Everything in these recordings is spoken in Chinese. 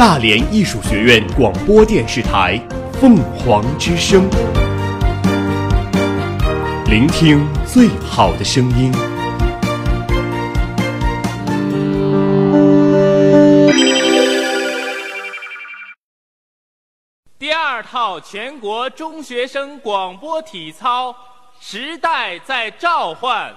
大连艺术学院广播电视台《凤凰之声》，聆听最好的声音。第二套全国中学生广播体操，时代在召唤。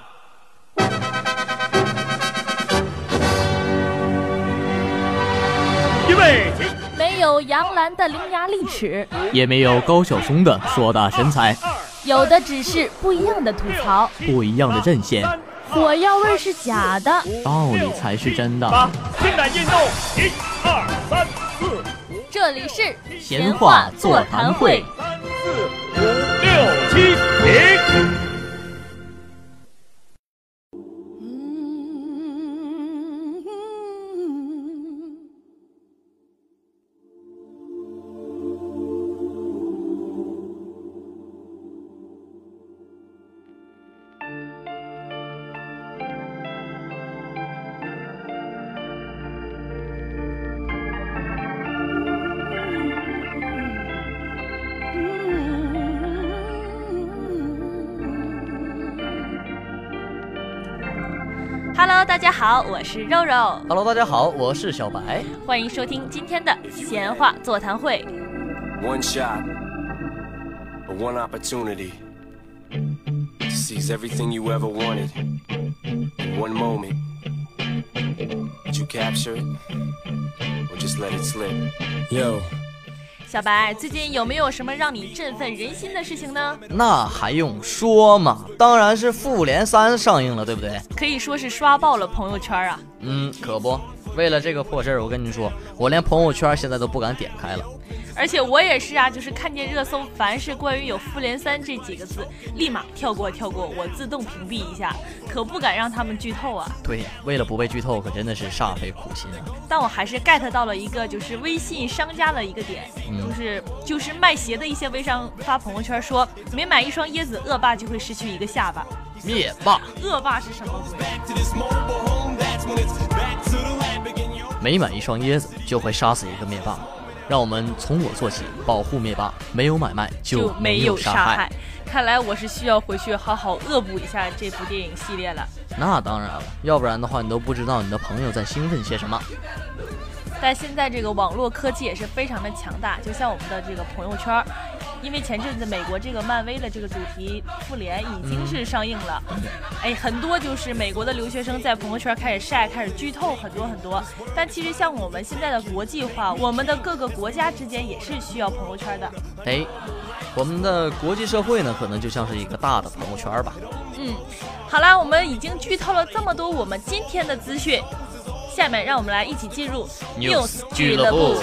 预备起！没有杨澜的伶牙俐齿，也没有高晓松的硕大身材，有的只是不一样的吐槽。不一样的阵线，火药味是假的，道理才是真的。八，进来运动，一、二、三、四、五，这里是闲话座谈会。好，我是肉肉，Hello，大家好，我是小白。欢迎收听今天的闲话座谈会。One shot, or one opportunity to seize everything you ever wanted in one moment. Did you capture it, or just let it slip? Yo. 小白，最近有没有什么让你振奋人心的事情呢？那还用说吗？当然是《复联三》上映了，对不对？可以说是刷爆了朋友圈啊！嗯，可不。为了这个破事儿，我跟你说，我连朋友圈现在都不敢点开了。而且我也是啊，就是看见热搜，凡是关于有“复联三”这几个字，立马跳过跳过，我自动屏蔽一下，可不敢让他们剧透啊。对，为了不被剧透，可真的是煞费苦心啊。但我还是 get 到了一个，就是微信商家的一个点，就是就是卖鞋的一些微商发朋友圈说，每买一双椰子，恶霸就会失去一个下巴。灭霸，恶霸是什么鬼.每买一双椰子就会杀死一个灭霸。让我们从我做起，保护灭霸。没有买卖就没有杀害。。看来我是需要回去好好恶补一下这部电影系列了。那当然了，要不然的话，你都不知道你的朋友在兴奋些什么。但现在这个网络科技也是非常的强大，就像我们的这个朋友圈儿，因为前阵子美国这个漫威的这个主题复联已经是上映了，哎，很多就是美国的留学生在朋友圈开始晒，开始剧透很多很多。但其实像我们现在的国际化，我们的各个国家之间也是需要朋友圈的。哎，我们的国际社会呢，可能就像是一个大的朋友圈吧。嗯，好啦，我们已经剧透了这么多我们今天的资讯，下面让我们来一起进入 News 俱乐部。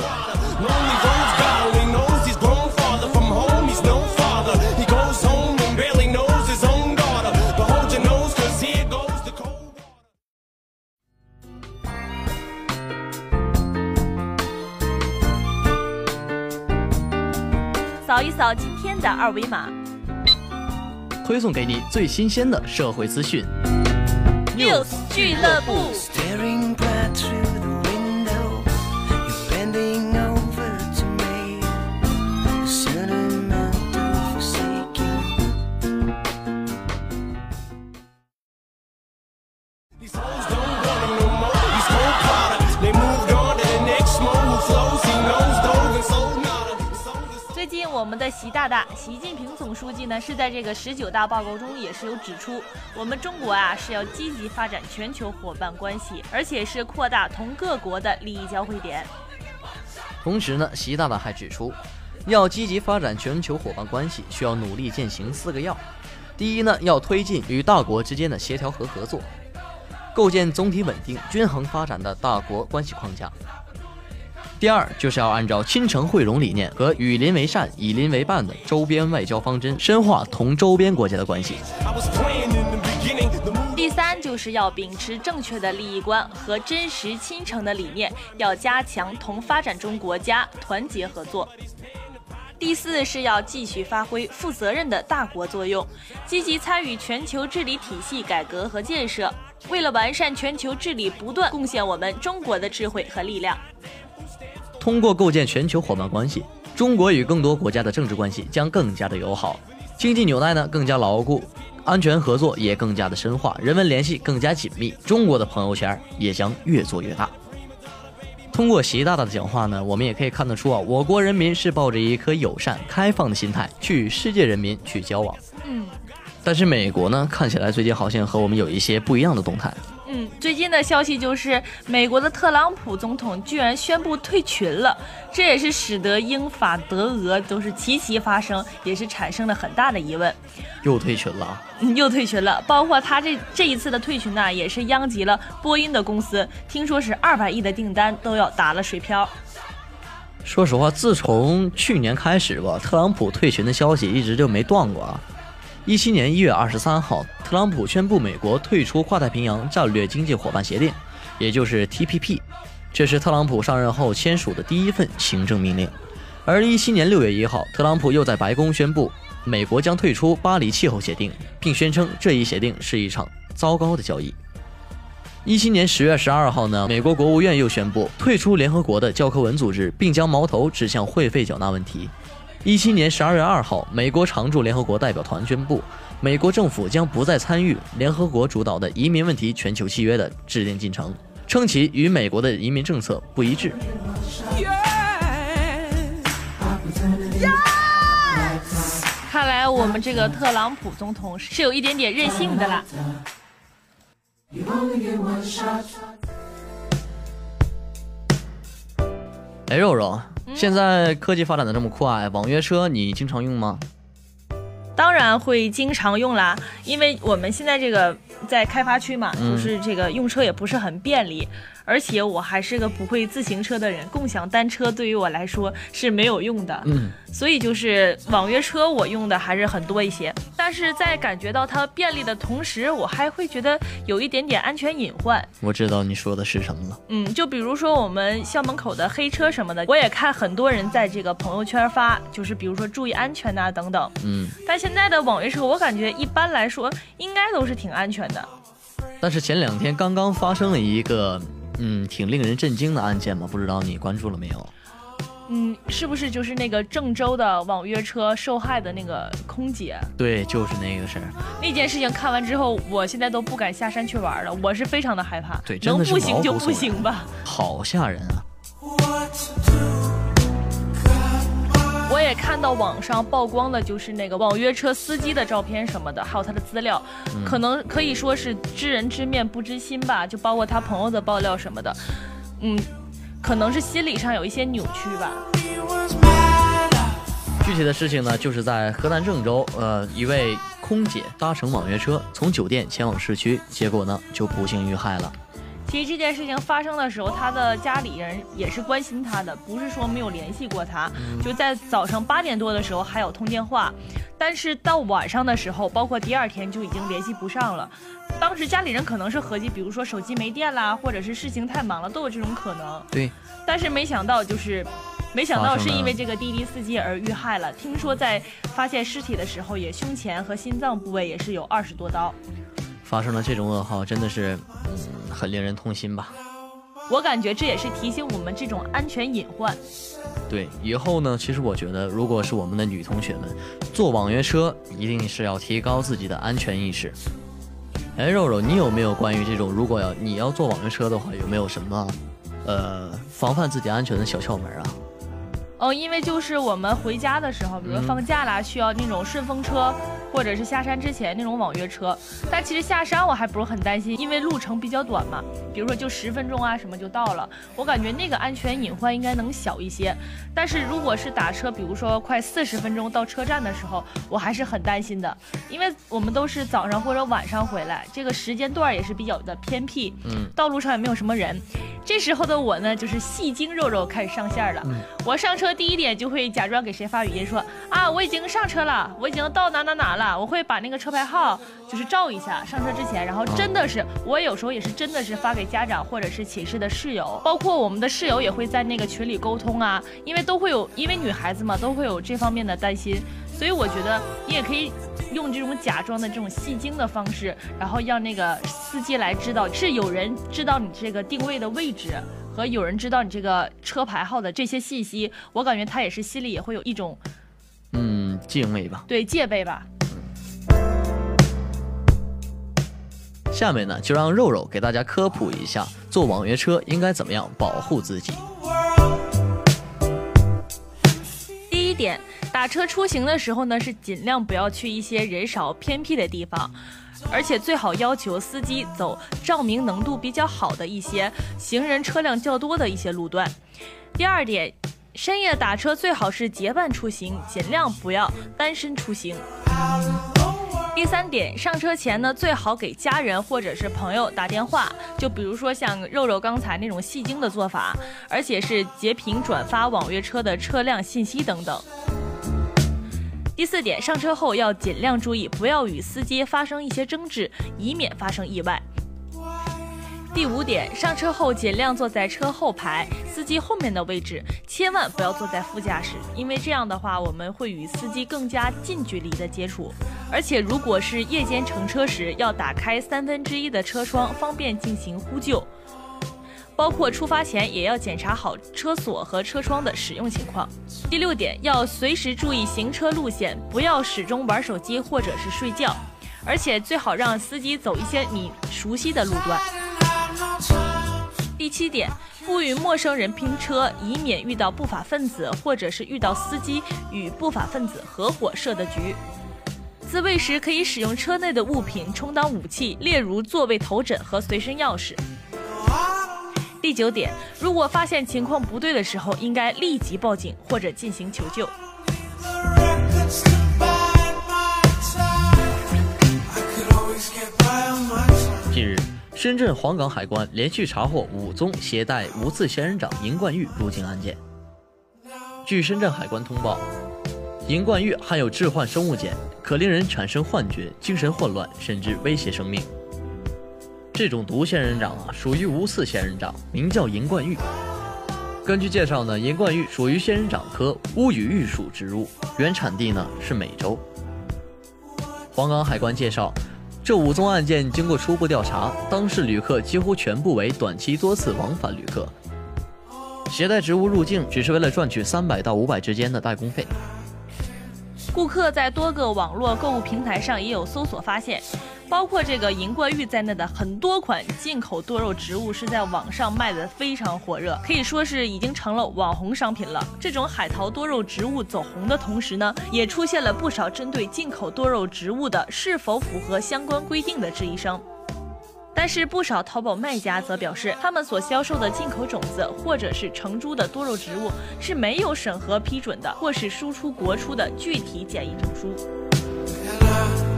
扫一扫今天的二维码推送给你最新鲜的社会资讯。，News 俱乐部。习，近平总书记呢是在这个十九大报告中也是有指出，我们中国啊是要积极发展全球伙伴关系，而且是扩大同各国的利益交汇点。同时呢，习大大还指出，要积极发展全球伙伴关系，需要努力践行四个要。第一呢，要推进与大国之间的协调和合作，构建总体稳定、均衡发展的大国关系框架。第二，就是要按照亲诚惠容理念和与邻为善、以邻为伴的周边外交方针，深化同周边国家的关系。第三就是要秉持正确的利益观和真实亲诚的理念，要加强同发展中国家团结合作。第四是要继续发挥负责任的大国作用，积极参与全球治理体系改革和建设，为了完善全球治理，不断贡献我们中国的智慧和力量。通过构建全球伙伴关系，中国与更多国家的政治关系将更加的友好，经济纽带呢更加牢固，安全合作也更加的深化，人文联系更加紧密，中国的朋友圈也将越做越大。通过习大大的讲话呢，我们也可以看得出啊，我国人民是抱着一颗友善、开放的心态去与世界人民去交往。嗯但是美国呢，看起来最近好像和我们有一些不一样的动态。嗯，最近的消息就是，美国的特朗普总统居然宣布退群了，这也是使得英法德俄都是齐齐发声，也是产生了很大的疑问。又退群了啊，嗯，又退群了，包括他这这一次的退群呢，也是殃及了波音的公司，听说是二百亿的订单都要打了水漂。说实话，自从去年开始吧，特朗普退群的消息一直就没断过啊。一七年一月二十三号，特朗普宣布美国退出跨太平洋战略经济伙伴协定，也就是 TPP，这是特朗普上任后签署的第一份行政命令。而一七年六月一号，特朗普又在白宫宣布，美国将退出巴黎气候协定，并宣称这一协定是一场糟糕的交易。一七年十月十二号呢，美国国务院又宣布退出联合国的教科文组织，并将矛头指向会费缴纳问题。一七年十二月二号，美国常驻联合国代表团宣布，美国政府将不再参与联合国主导的移民问题全球契约的制定进程，称其与美国的移民政策不一致。看来我们这个特朗普总统是有一点点任性的啦。哎，肉肉，现在科技发展的这么快，网约车你经常用吗？当然会经常用啦，因为我们现在这个在开发区嘛，嗯。就是这个用车也不是很便利，而且我还是个不会自行车的人，共享单车对于我来说是没有用的，嗯，所以就是网约车我用的还是很多一些。但是在感觉到它便利的同时，我还会觉得有一点点安全隐患。我知道你说的是什么了。嗯，就比如说我们校门口的黑车什么的，我也看很多人在这个朋友圈发，就是比如说注意安全呐、等等。嗯，但现在的网约车，我感觉一般来说应该都是挺安全的。但是前两天刚刚发生了一个嗯挺令人震惊的案件嘛，不知道你关注了没有？嗯，是不是就是那个郑州的网约车受害的那个空姐对，就是那个事儿。那件事情？看完之后，我现在都不敢下山去玩了，我是非常的害怕。对真能的是毛不行就不行吧。好吓人啊！我也看到网上曝光的就是那个网约车司机的照片什么的，还有他的资料，嗯可能可以说是知人知面不知心吧，就包括他朋友的爆料什么的，嗯，可能是心理上有一些扭曲吧。具体的事情呢，就是在河南郑州，呃，一位空姐搭乘网约车从酒店前往市区，结果呢就不幸遇害了。其实这件事情发生的时候，他的家里人也是关心他的，不是说没有联系过他。就在早上八点多的时候还有通电话，但是到晚上的时候，包括第二天就已经联系不上了。当时家里人可能是合计，比如说手机没电啦，或者是事情太忙了，都有这种可能。对，但是没想到就是。没想到是因为这个滴滴司机而遇害了。听说在发现尸体的时候，也胸前和心脏部位也是有二十多刀。发生了这种噩耗，真的是，嗯，很令人痛心吧？我感觉这也是提醒我们这种安全隐患。对，以后呢，其实我觉得，如果是我们的女同学们坐网约车，一定是要提高自己的安全意识。哎，肉肉，你有没有关于这种，如果要你要坐网约车的话，有没有什么，呃，防范自己安全的小窍门啊？哦，因为就是我们回家的时候，比如放假啦，需要那种顺风车，或者是下山之前那种网约车。但其实下山我还不是很担心，因为路程比较短嘛，比如说就十分钟啊什么就到了。我感觉那个安全隐患应该能小一些。但是如果是打车，比如说快四十分钟到车站的时候，我还是很担心的，因为我们都是早上或者晚上回来，这个时间段也是比较的偏僻，嗯，道路上也没有什么人。这时候的我呢，就是戏精肉肉开始上线了。我上车第一点就会假装给谁发语音说啊，我已经上车了，我已经到哪哪哪了。我会把那个车牌号就是照一下，上车之前，然后真的是我有时候也是真的是发给家长或者是寝室的室友，包括我们的室友也会在那个群里沟通啊，因为都会有，因为女孩子嘛都会有这方面的担心，所以我觉得你也可以用这种假装的这种戏精的方式，然后让那个司机来知道是有人知道你这个定位的位置和和有人知道你这个车牌号的这些信息，我感觉他也是心里也会有一种嗯，敬畏吧。对戒备吧。下面呢，就让肉肉给大家科普一下，坐网约车应该怎么样保护自己。第一点，打车出行的时候呢，是尽量不要去一些人少偏僻的地方，而且最好要求司机走照明能度比较好的一些行人车辆较多的一些路段。第二点，深夜打车最好是结伴出行，尽量不要单身出行。第三点，上车前呢，最好给家人或者是朋友打电话，就比如说像肉肉刚才那种戏精的做法，而且是截屏转发网约车的车辆信息等等。第四点，上车后要尽量注意，不要与司机发生一些争执，以免发生意外。第五点，上车后尽量坐在车后排，司机后面的位置，千万不要坐在副驾驶，因为这样的话我们会与司机更加近距离的接触。而且如果是夜间乘车时，要打开三分之一的车窗，方便进行呼救。包括出发前也要检查好车锁和车窗的使用情况。第六点，要随时注意行车路线，不要始终玩手机或者是睡觉，而且最好让司机走一些你熟悉的路段。第七点，不与陌生人拼车，以免遇到不法分子，或者是遇到司机与不法分子合伙设的局。自卫时可以使用车内的物品充当武器，例如座位头枕和随身钥匙。第九点，如果发现情况不对的时候，应该立即报警或者进行求救。近日，深圳黄岗海关连续查获五宗携带无刺仙人掌银冠玉入境案件。据深圳海关通报，银冠玉含有致幻生物碱，可令人产生幻觉、精神混乱，甚至威胁生命。这种毒仙人掌啊，属于无刺仙人掌，名叫银冠玉。根据介绍呢，银冠玉属于仙人掌科乌羽玉属植物，原产地呢是美洲。黄岗海关介绍，这五宗案件经过初步调查，当事旅客几乎全部为短期多次往返旅客，携带植物入境只是为了赚取三百到五百之间的代工费。顾客在多个网络购物平台上也有搜索发现，包括这个银冠玉在内的很多款进口多肉植物是在网上卖的非常火热，可以说是已经成了网红商品了。这种海淘多肉植物走红的同时呢，也出现了不少针对进口多肉植物的是否符合相关规定的质疑声。但是不少淘宝卖家则表示，他们所销售的进口种子或者是成株的多肉植物是没有审核批准的，或是输出国出的具体检疫证书。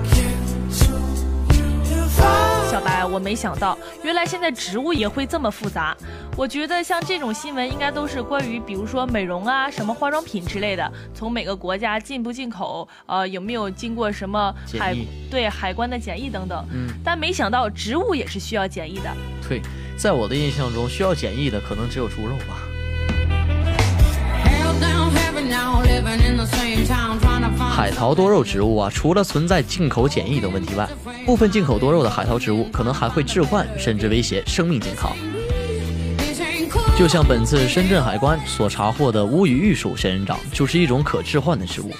小白，我没想到，原来现在植物也会这么复杂。我觉得像这种新闻应该都是关于，比如说美容啊、什么化妆品之类的，从每个国家进不进口，呃，有没有经过什么海对海关的检疫等等。嗯，但没想到植物也是需要检疫的。对，在我的印象中，需要检疫的可能只有猪肉吧。海淘多肉植物啊，除了存在进口检疫等问题外，部分进口多肉的海淘植物可能还会致幻，甚至威胁生命健康。就像本次深圳海关所查获的乌羽玉属仙人掌，就是一种可致幻的植物，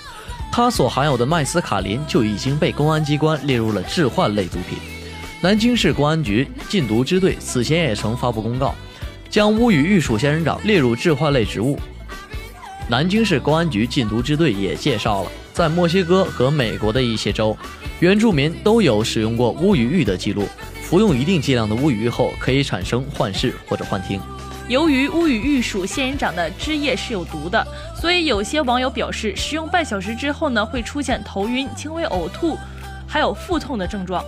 它所含有的麦斯卡林就已经被公安机关列入了致幻类毒品。南京市公安局禁毒支队此前也曾发布公告，将乌羽玉属仙人掌列入致幻类植物。南京市公安局禁毒支队也介绍了，在墨西哥和美国的一些州，原住民都有使用过乌鱼玉的记录。服用一定剂量的乌羽玉后，可以产生幻视或者幻听。由于乌鱼玉属仙人掌的汁液是有毒的，所以有些网友表示，食用半小时之后呢，会出现头晕、轻微呕吐，还有腹痛的症状。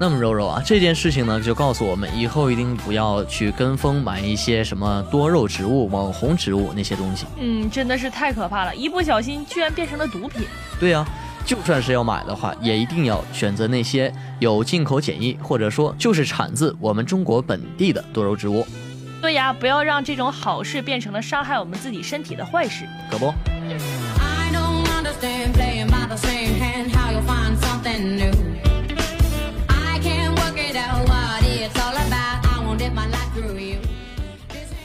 那么柔柔啊，这件事情呢，就告诉我们以后一定不要去跟风买一些什么多肉植物、网红植物那些东西。嗯，真的是太可怕了，一不小心居然变成了毒品。对呀、就算是要买的话，也一定要选择那些有进口检疫，或者说就是产自我们中国本地的多肉植物，对呀，不要让这种好事变成了伤害我们自己身体的坏事。可不？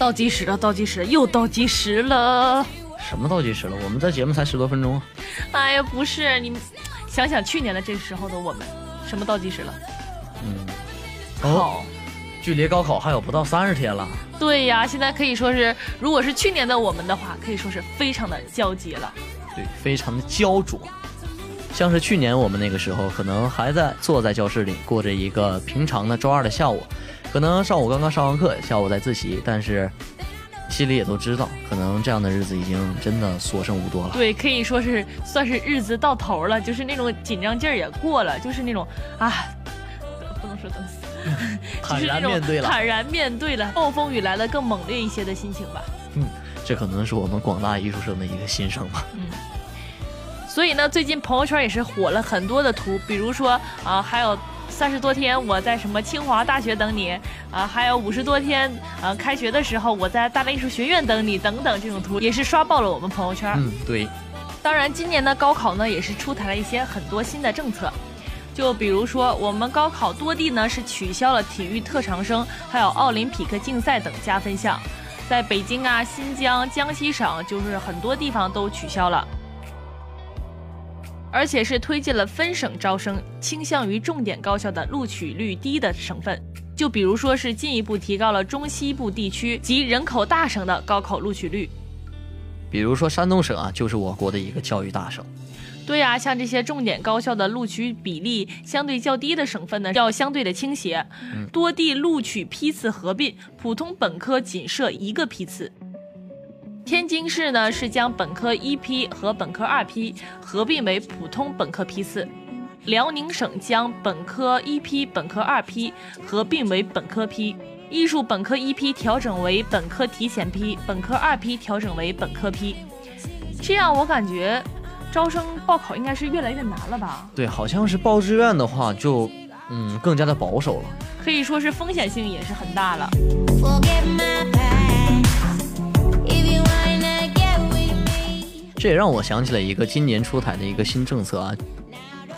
倒计时了，倒计时，又倒计时了。什么倒计时了？我们这节目才十多分钟啊。哎呀，不是你们想想去年的这时候的我们，什么倒计时了？嗯，好，距离高考还有不到三十天了。对呀，现在可以说是，如果是去年的我们的话，可以说是非常的焦急了。对，非常的焦灼。像是去年我们那个时候，可能还在坐在教室里过着一个平常的周二的下午，可能上午刚刚上完课，下午在自习，但是心里也都知道，可能这样的日子已经真的所剩无多了。对，可以说是算是日子到头了，就是那种紧张劲儿也过了，就是那种啊，不能说等死，坦就是那种然面对了。坦然面对了，暴风雨来了更猛烈一些的心情吧。嗯这可能是我们广大艺术生的一个心声吧。嗯所以呢，最近朋友圈也是火了很多的图，比如说啊、还有三十多天我在什么清华大学等你啊、还有五十多天啊、开学的时候我在大连艺术学院等你等等，这种图也是刷爆了我们朋友圈。嗯，对，当然，今年的高考呢，也是出台了一些很多新的政策，就比如说我们高考多地呢是取消了体育特长生，还有奥林匹克竞赛等加分项，在北京啊、新疆、江西省，就是很多地方都取消了。而且是推进了分省招生，倾向于重点高校的录取率低的省份。就比如说是进一步提高了中西部地区及人口大省的高考录取率。比如说山东省啊，就是我国的一个教育大省。对呀、像这些重点高校的录取比例相对较低的省份呢，要相对的倾斜，多地录取批次合并，普通本科仅设一个批次。天津市呢是将本科一批和本科二批合并为普通本科批次，辽宁省将本科一批、本科二批合并为本科批，艺术本科一批调整为本科提前批，本科二批调整为本科批。这样我感觉招生报考应该是越来越难了吧？对，好像是报志愿的话就，嗯，更加的保守了。可以说是风险性也是很大了。这也让我想起了一个今年出台的一个新政策啊，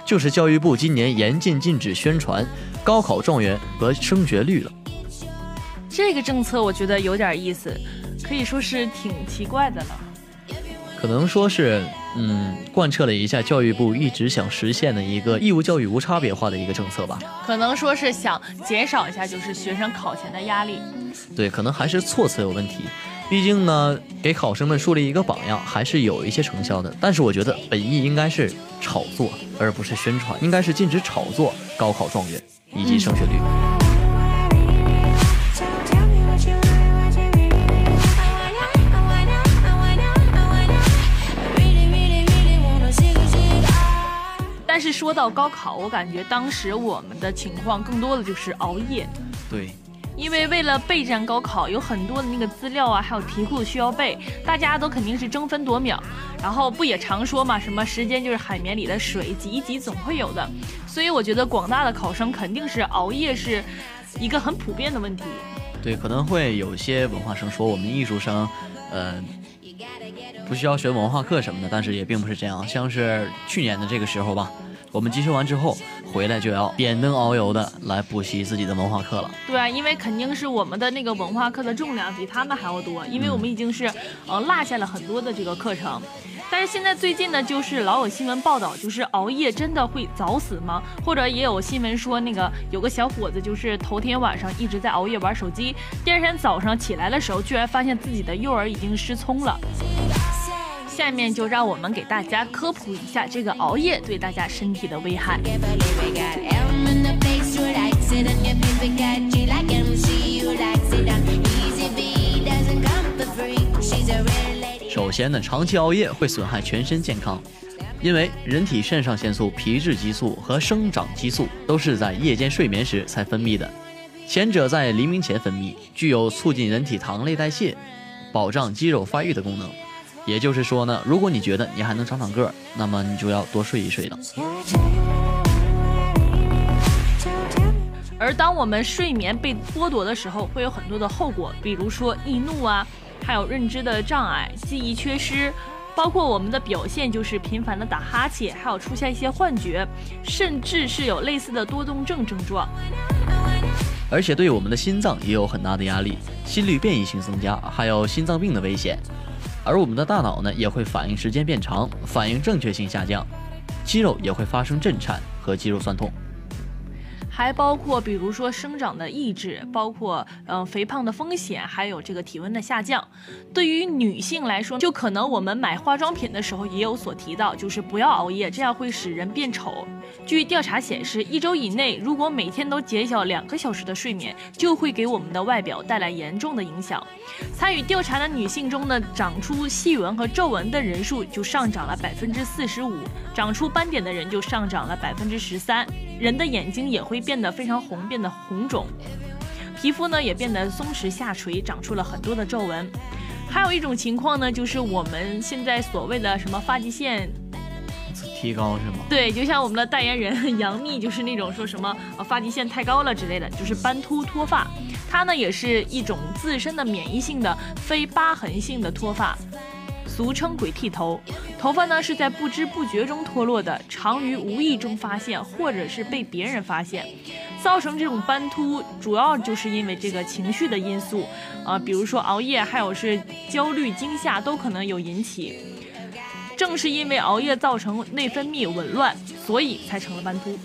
就是教育部今年严禁禁止宣传高考状元和升学率了。这个政策我觉得有点意思，可以说是挺奇怪的了。可能说是，嗯，贯彻了一下教育部一直想实现的一个义务教育无差别化的一个政策吧。可能说是想减少一下就是学生考前的压力。对，可能还是措辞有问题。毕竟呢，给考生们树立一个榜样，还是有一些成效的。但是我觉得本意应该是炒作，而不是宣传，应该是禁止炒作高考状元以及升学率。Ah. 但是说到高考，我感觉当时我们的情况更多的就是熬夜，对，因为为了备战高考，有很多的那个资料啊，还有题库需要背，大家都肯定是争分夺秒。然后不也常说嘛，什么时间就是海绵里的水，挤一挤总会有的。所以我觉得广大的考生肯定是熬夜是一个很普遍的问题。对，可能会有些文化生说我们艺术生，呃，不需要学文化课什么的，但是也并不是这样。像是去年的这个时候吧，我们集训完之后回来就要点灯熬油的来补习自己的文化课了。对啊，因为肯定是我们的那个文化课的重量比他们还要多，因为我们已经是呃落下了很多的这个课程。但是现在最近呢，就是老有新闻报道，就是熬夜真的会早死吗？或者也有新闻说，那个有个小伙子就是头天晚上一直在熬夜玩手机，第二天早上起来的时候，居然发现自己的幼儿已经失聪了。下面就让我们给大家科普一下这个熬夜对大家身体的危害。首先呢长期熬夜会损害全身健康因为人体肾上腺素皮质激素和生长激素都是在夜间睡眠时才分泌的前者在黎明前分泌具有促进人体糖类代谢保障肌肉发育的功能。也就是说呢，如果你觉得你还能长长个儿，那么你就要多睡一睡了。而当我们睡眠被剥夺的时候，会有很多的后果，比如说易怒啊，还有认知的障碍、记忆缺失、包括我们的表现就是频繁的打哈欠，还有出现一些幻觉，甚至是有类似的多动症症状。而且对我们的心脏也有很大的压力，心率变异性增加，还有心脏病的危险。而我们的大脑呢，也会反应时间变长，反应正确性下降，肌肉也会发生震颤和肌肉酸痛。还包括比如说生长的抑制，包括嗯、肥胖的风险，还有这个体温的下降。对于女性来说，就可能我们买化妆品的时候也有所提到，就是不要熬夜，这样会使人变丑。据调查显示，一周以内如果每天都减少两个小时的睡眠，就会给我们的外表带来严重的影响。参与调查的女性中呢，长出细纹和皱纹的人数就上涨了百分之四十五，长出斑点的人就上涨了百分之十三。人的眼睛也会变得非常红，变得红肿，皮肤呢也变得松弛下垂，长出了很多的皱纹。还有一种情况呢，就是我们现在所谓的什么发际线提高是吗？对，就像我们的代言人 杨幂，就是那种说什么呃发际线太高了之类的，就是斑秃脱发。它呢也是一种自身的免疫性的非疤痕性的脱发，俗称鬼剃头。头发呢是在不知不觉中脱落的，常于无意中发现，或者是被别人发现。造成这种斑秃，主要就是因为这个情绪的因素，啊，比如说熬夜，还有是焦虑、惊吓都可能有引起。正是因为熬夜造成内分泌紊乱，所以才成了斑秃。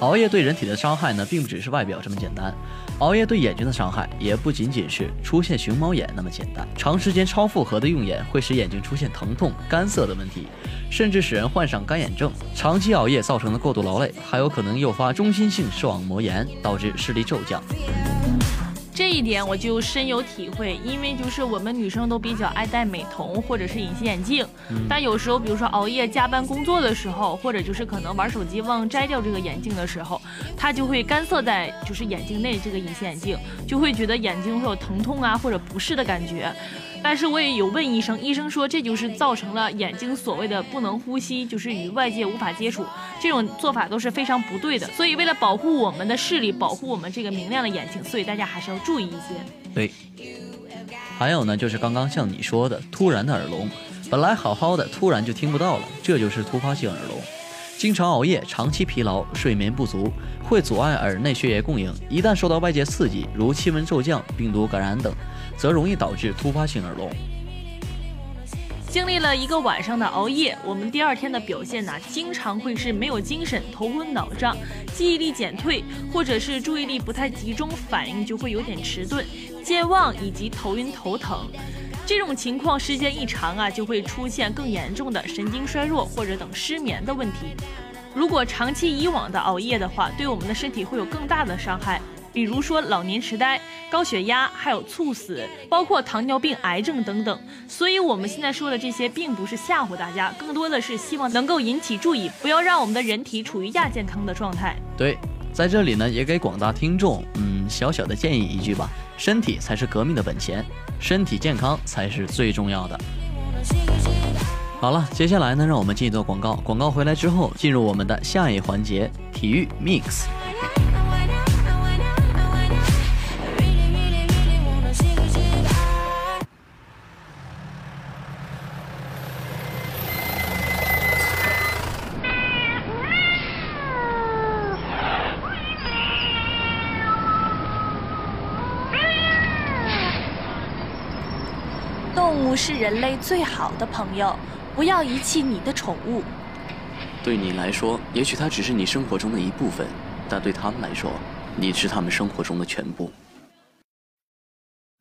熬夜对人体的伤害呢，并不只是外表这么简单，熬夜对眼睛的伤害也不仅仅是出现熊猫眼那么简单。长时间超负荷的用眼会使眼睛出现疼痛、干涩的问题，甚至使人患上干眼症。长期熬夜造成的过度劳累，还有可能诱发中心性视网膜炎，导致视力骤降。这一点我就深有体会，因为就是我们女生都比较爱戴美瞳或者是隐形眼镜，但有时候比如说熬夜加班工作的时候，或者就是可能玩手机忘摘掉这个眼镜的时候，它就会干涩在就是眼睛内这个隐形眼镜，就会觉得眼睛会有疼痛啊或者不适的感觉。但是我也有问医生，医生说这就是造成了眼睛所谓的不能呼吸，就是与外界无法接触，这种做法都是非常不对的。所以为了保护我们的视力，保护我们这个明亮的眼睛，所以大家还是要注意一些。对，还有呢，就是刚刚像你说的，突然的耳聋，本来好好的，突然就听不到了，这就是突发性耳聋。经常熬夜、长期疲劳、睡眠不足，会阻碍耳内血液供应。一旦受到外界刺激，如气温骤降、病毒感染等，则容易导致突发性耳聋。经历了一个晚上的熬夜，我们第二天的表现呢，经常会是没有精神、头昏脑胀、记忆力减退，或者是注意力不太集中，反应就会有点迟钝、健忘以及头晕头疼。这种情况时间一长啊，就会出现更严重的神经衰弱或者等失眠的问题。如果长期以往的熬夜的话，对我们的身体会有更大的伤害，比如说老年痴呆、高血压，还有猝死，包括糖尿病、癌症等等。所以，我们现在说的这些，并不是吓唬大家，更多的是希望能够引起注意，不要让我们的人体处于亚健康的状态。对，在这里呢，也给广大听众，嗯，小小的建议一句吧：身体才是革命的本钱，身体健康才是最重要的。好了，接下来呢，让我们进一段广告。广告回来之后，进入我们的下一环节——体育 mix。是人类最好的朋友，不要遗弃你的宠物。对你来说，也许它只是你生活中的一部分，但对他们来说，你是他们生活中的全部。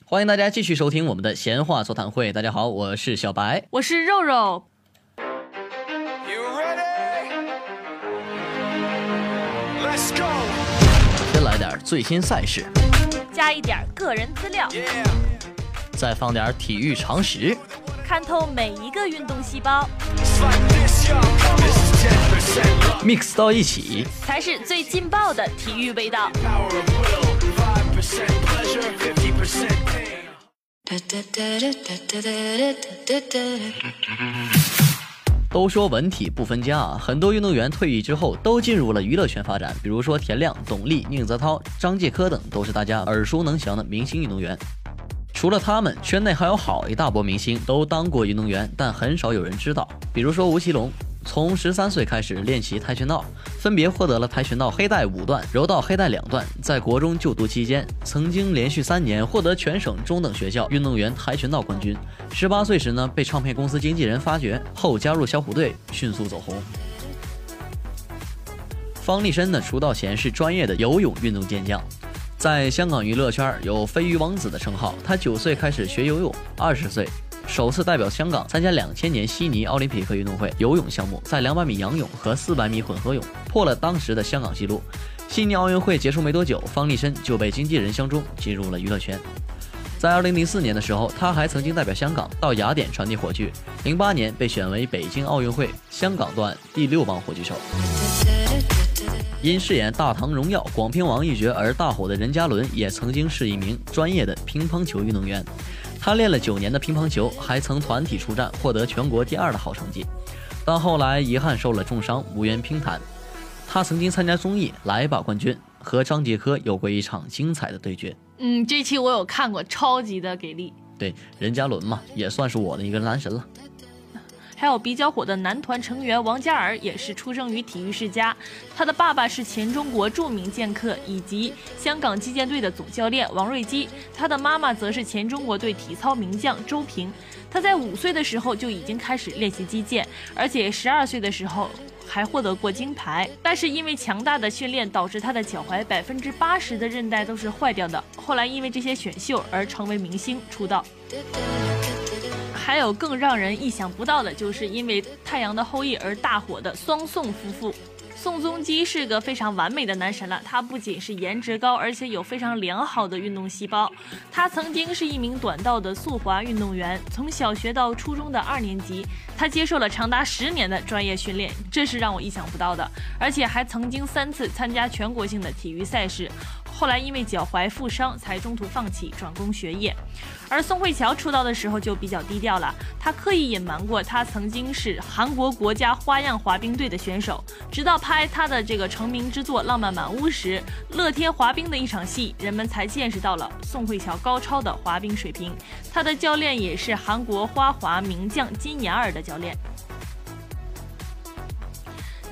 欢迎大家继续收听我们的闲话座谈会。大家好，我是小白。我是肉肉.先来点最新赛事，加一点个人资料，Yeah. 再放点体育常识。看透每一个运动细胞，It's like this, y'all. This is 10% luck. mix 到一起，才是最劲爆的体育味道。Power of will. 5% pleasure, 50% pain. 都说文体不分家啊，很多运动员退役之后都进入了娱乐圈发展，比如说田亮、董力、宁泽涛、张继科等，都是大家耳熟能详的明星运动员。除了他们，圈内还有好一大波明星都当过运动员，但很少有人知道。比如说吴奇隆，从十三岁开始练习跆拳道，分别获得了跆拳道黑带五段、柔道黑带两段。在国中就读期间，曾经连续三年获得全省中等学校运动员跆拳道冠军。十八岁时呢，被唱片公司经纪人发掘，后加入小虎队，迅速走红。方力申呢，出道前是专业的游泳运动健将，在香港娱乐圈有“飞鱼王子”的称号。他九岁开始学游泳，二十岁首次代表香港参加两千年悉尼奥林匹克运动会游泳项目，在两百米仰泳和四百米混合泳破了当时的香港纪录。悉尼奥运会结束没多久，方力申就被经纪人相中，进入了娱乐圈。在二零零四年的时候，他还曾经代表香港到雅典传递火炬。零八年被选为北京奥运会香港段第六棒火炬手。因饰演《大唐荣耀》广平王一角而大火的任嘉伦，也曾经是一名专业的乒乓球运动员。他练了九年的乒乓球，还曾团体出战，获得全国第二的好成绩。但后来遗憾受了重伤，无缘乒坛。他曾经参加综艺《来吧冠军》，和张继科有过一场精彩的对决。嗯，这期我有看过，超级的给力。对，任嘉伦嘛，也算是我的一个男神了。还有比较火的男团成员王嘉尔，也是出生于体育世家。他的爸爸是前中国著名剑客以及香港击剑队的总教练王瑞基，他的妈妈则是前中国队体操名将周平。他在五岁的时候就已经开始练习击剑，而且十二岁的时候还获得过金牌。但是因为强大的训练，导致他的脚踝百分之八十的韧带都是坏掉的。后来因为这些选秀而成为明星出道。还有更让人意想不到的，就是因为《太阳的后裔》而大火的双宋夫妇。宋仲基是个非常完美的男神了，他不仅是颜值高，而且有非常良好的运动细胞。他曾经是一名短道的速滑运动员，从小学到初中的二年级，他接受了长达十年的专业训练，这是让我意想不到的。而且还曾经三次参加全国性的体育赛事。后来因为脚踝负伤，才中途放弃转攻学业。而宋慧乔出道的时候就比较低调了，她刻意隐瞒过她曾经是韩国国家花样滑冰队的选手。直到拍她的这个成名之作《浪漫满屋》时，乐天滑冰的一场戏，人们才见识到了宋慧乔高超的滑冰水平。她的教练也是韩国花滑名将金雅尔的教练。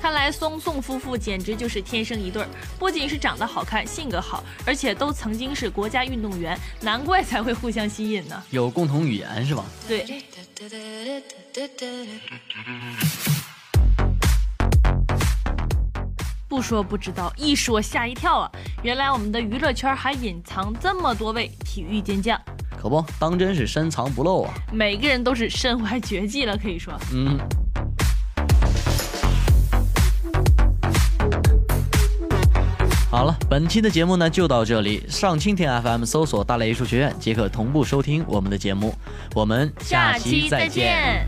看来松宋夫妇简直就是天生一对儿，不仅是长得好看、性格好，而且都曾经是国家运动员，难怪才会互相吸引呢。有共同语言是吧？对，不说不知道，一说吓一跳啊！原来我们的娱乐圈还隐藏这么多位体育健将，可不，当真是深藏不露啊！每个人都是身怀绝技了，可以说。嗯。好了，本期的节目呢就到这里。上蜻蜓 FM 搜索“大雷艺术学院”即可同步收听我们的节目。我们下期再见